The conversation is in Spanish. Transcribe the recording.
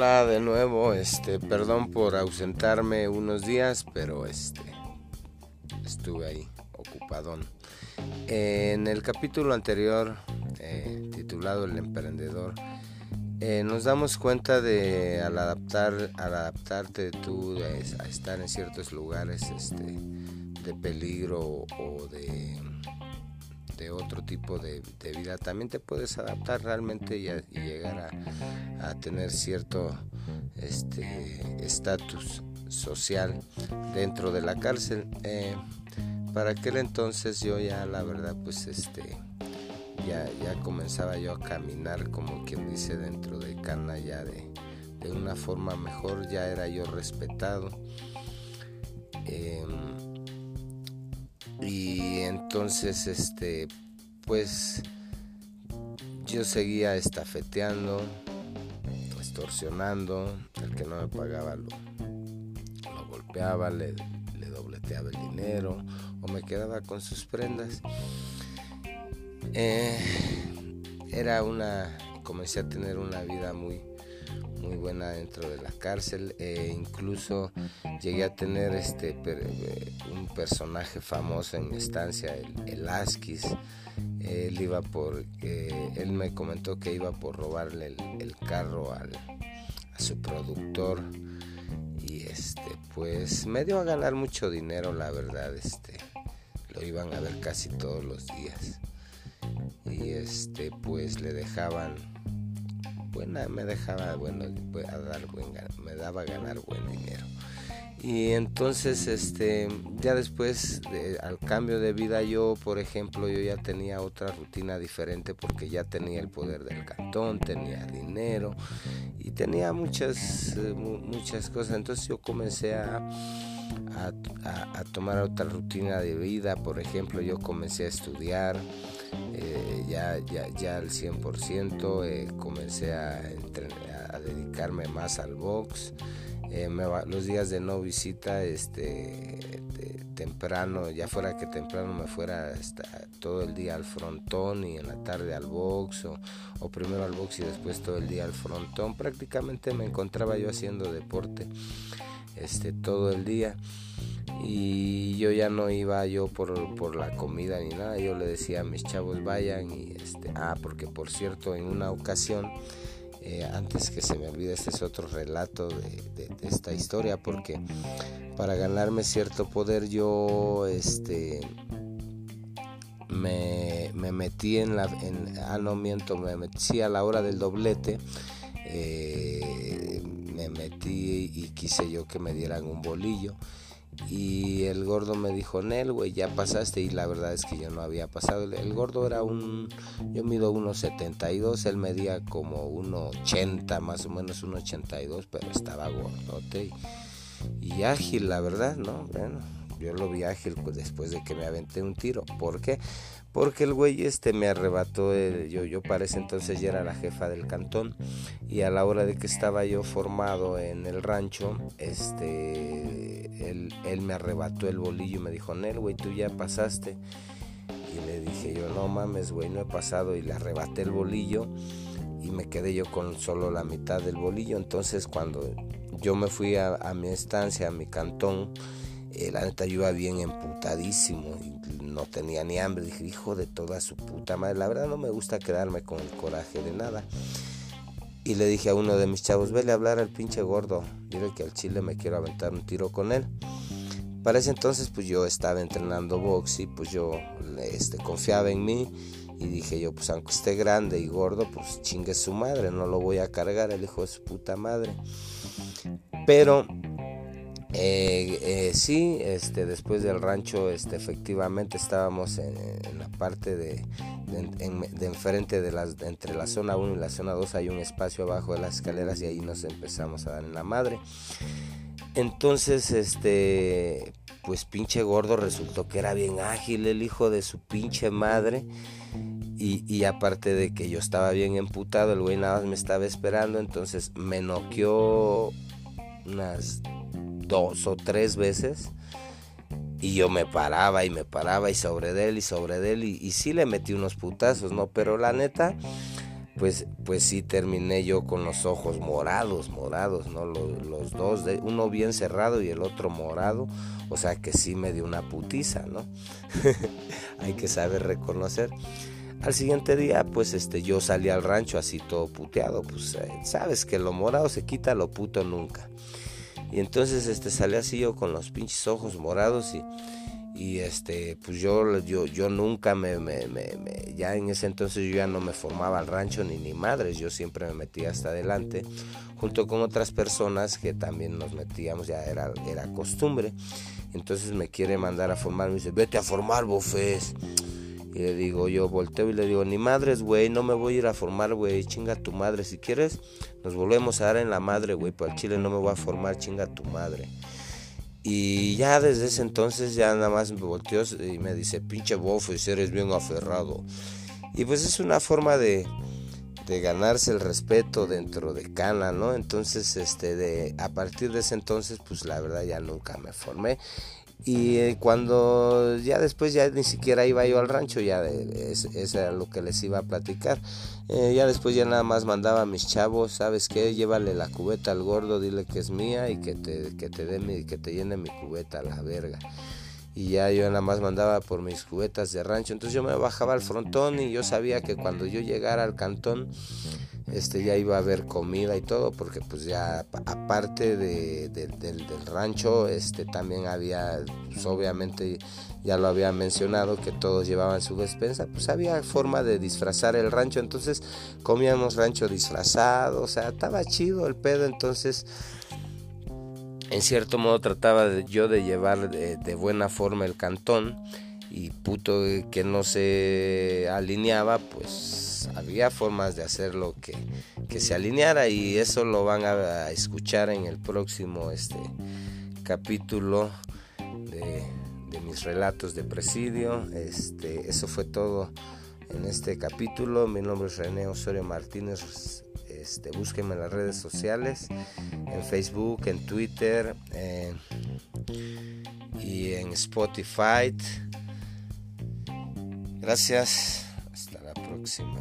Hola de nuevo, este, perdón por ausentarme unos días, pero este estuve ahí ocupadón. En el capítulo anterior, eh, titulado El emprendedor, eh, nos damos cuenta de al adaptar, al adaptarte tú a estar en ciertos lugares este, de peligro o de de otro tipo de, vida, también te puedes adaptar realmente y, llegar a, tener cierto este estatus social dentro de la cárcel. Eh, para aquel entonces yo ya la verdad pues este ya, ya comenzaba yo a caminar como quien dice dentro de cana ya de, de una forma mejor, ya era yo respetado. Em, y entonces este pues yo seguía estafeteando extorsionando el que no me pagaba lo, golpeaba le, dobleteaba el dinero o me quedaba con sus prendas. Eh, era una comencé a tener una vida muy muy buena dentro de la cárcel e incluso llegué a tener este eh, un personaje famoso en mi estancia el, el Asquis él iba por él me comentó que iba por robarle el, carro al, a su productor y este pues me dio a ganar mucho dinero la verdad este lo iban a ver casi todos los días. Y este pues le dejaban buena, me dejaba, bueno, a dar buen, me daba a ganar buen dinero. Y entonces, este, ya después, al cambio de vida, yo, por ejemplo, yo ya tenía otra rutina diferente porque ya tenía el poder del cantón, tenía dinero y tenía muchas, eh, muchas cosas. Entonces yo comencé a, a, tomar otra rutina de vida. Por ejemplo, yo comencé a estudiar. Eh, ya, ya, ya al 100% eh, comencé a, dedicarme más al box. Eh, los días de no visita, este, temprano, ya fuera que temprano me fuera todo el día al frontón y en la tarde al box, o, o, primero al box y después todo el día al frontón. Prácticamente me encontraba yo haciendo deporte este, todo el día. Y yo ya no iba yo por, por, la comida ni nada, yo le decía a mis chavos vayan y este, ah, porque por cierto en una ocasión, eh, antes que se me olvide, este es otro relato de, esta historia, porque para ganarme cierto poder yo, este, me, me metí en la, en, ah no miento, me metí a la hora del doblete, eh, me metí y quise yo que me dieran un bolillo y el gordo me dijo, Nel, güey, ya pasaste. Y la verdad es que yo no había pasado. El, gordo era un. Yo mido 1,72. Él medía como 1,80, más o menos 1,82. Pero estaba gordote y, y, ágil, la verdad, ¿no? Bueno, yo lo vi ágil pues, después de que me aventé un tiro. ¿Por qué? Porque el güey este me arrebató, yo, yo para ese entonces ya era la jefa del cantón y a la hora de que estaba yo formado en el rancho, este, él, él me arrebató el bolillo y me dijo, Nel, güey, tú ya pasaste. Y le dije yo, no mames, güey, no he pasado y le arrebaté el bolillo y me quedé yo con solo la mitad del bolillo. Entonces cuando yo me fui a mi estancia, a mi cantón, la neta yo iba bien emputadísimo no tenía ni hambre. Dije, hijo de toda su puta madre, la verdad no me gusta quedarme con el coraje de nada. Y le dije a uno de mis chavos, vele a hablar al pinche gordo, dile que al chile me quiero aventar un tiro con él. Para ese entonces pues yo estaba entrenando box y pues yo este, confiaba en mí y dije yo pues aunque esté grande y gordo pues chingue su madre, no lo voy a cargar el hijo de su puta madre. Pero eh, eh, sí, este, después del rancho, este, efectivamente estábamos en, la parte de, de, enfrente de las, entre la zona 1 y la zona 2 hay un espacio abajo de las escaleras y ahí nos empezamos a dar en la madre. Entonces, este, pues pinche gordo resultó que era bien ágil el hijo de su pinche madre. Y, y, aparte de que yo estaba bien emputado, el güey nada más me estaba esperando, entonces me noqueó unas dos o tres veces y yo me paraba y me paraba y sobre de él y sobre de él y, sí le metí unos putazos, ¿no? Pero la neta pues, pues sí terminé yo con los ojos morados, morados, ¿no? Los, dos, uno bien cerrado y el otro morado, o sea que sí me dio una putiza, ¿no? Hay que saber reconocer. Al siguiente día, pues este, yo salí al rancho así todo puteado, pues eh, sabes que lo morado se quita, lo puto nunca. Y entonces este, salí así yo con los pinches ojos morados y y este pues yo yo yo nunca me, me, me, ya en ese entonces yo ya no me formaba al rancho ni ni madres yo siempre me metía hasta adelante junto con otras personas que también nos metíamos ya era era costumbre. Entonces me quiere mandar a formar me dice vete a formar bofes y le digo yo volteo y le digo ni madres güey no me voy a ir a formar güey chinga tu madre si quieres nos volvemos a dar en la madre güey por el chile no me voy a formar chinga tu madre y ya desde ese entonces ya nada más me volteó y me dice, pinche bofes, eres bien aferrado. Y pues es una forma de, de ganarse el respeto dentro de Cana, ¿no? Entonces, este, de, a partir de ese entonces, pues la verdad ya nunca me formé. Y eh, cuando ya después ya ni siquiera iba yo al rancho, ya eso era lo que les iba a platicar. Eh, ya después ya nada más mandaba a mis chavos, ¿sabes qué? Llévale la cubeta al gordo, dile que es mía y que te, que te, dé mi, que te llene mi cubeta a la verga. Y ya yo nada más mandaba por mis cubetas de rancho. Entonces yo me bajaba al frontón y yo sabía que cuando yo llegara al cantón, este ya iba a haber comida y todo porque pues ya aparte de, del, rancho este también había pues, obviamente ya lo había mencionado que todos llevaban su despensa pues había forma de disfrazar el rancho entonces comíamos rancho disfrazado o sea estaba chido el pedo entonces en cierto modo trataba yo de llevar de buena forma el cantón y puto que no se alineaba, pues había formas de hacerlo que, que se alineara y eso lo van a, escuchar en el próximo este capítulo de, de, mis relatos de presidio. Este, eso fue todo en este capítulo. Mi nombre es René Osorio Martínez. Este, búsquenme en las redes sociales, en Facebook, en Twitter y en Spotify. Gracias. Hasta la próxima.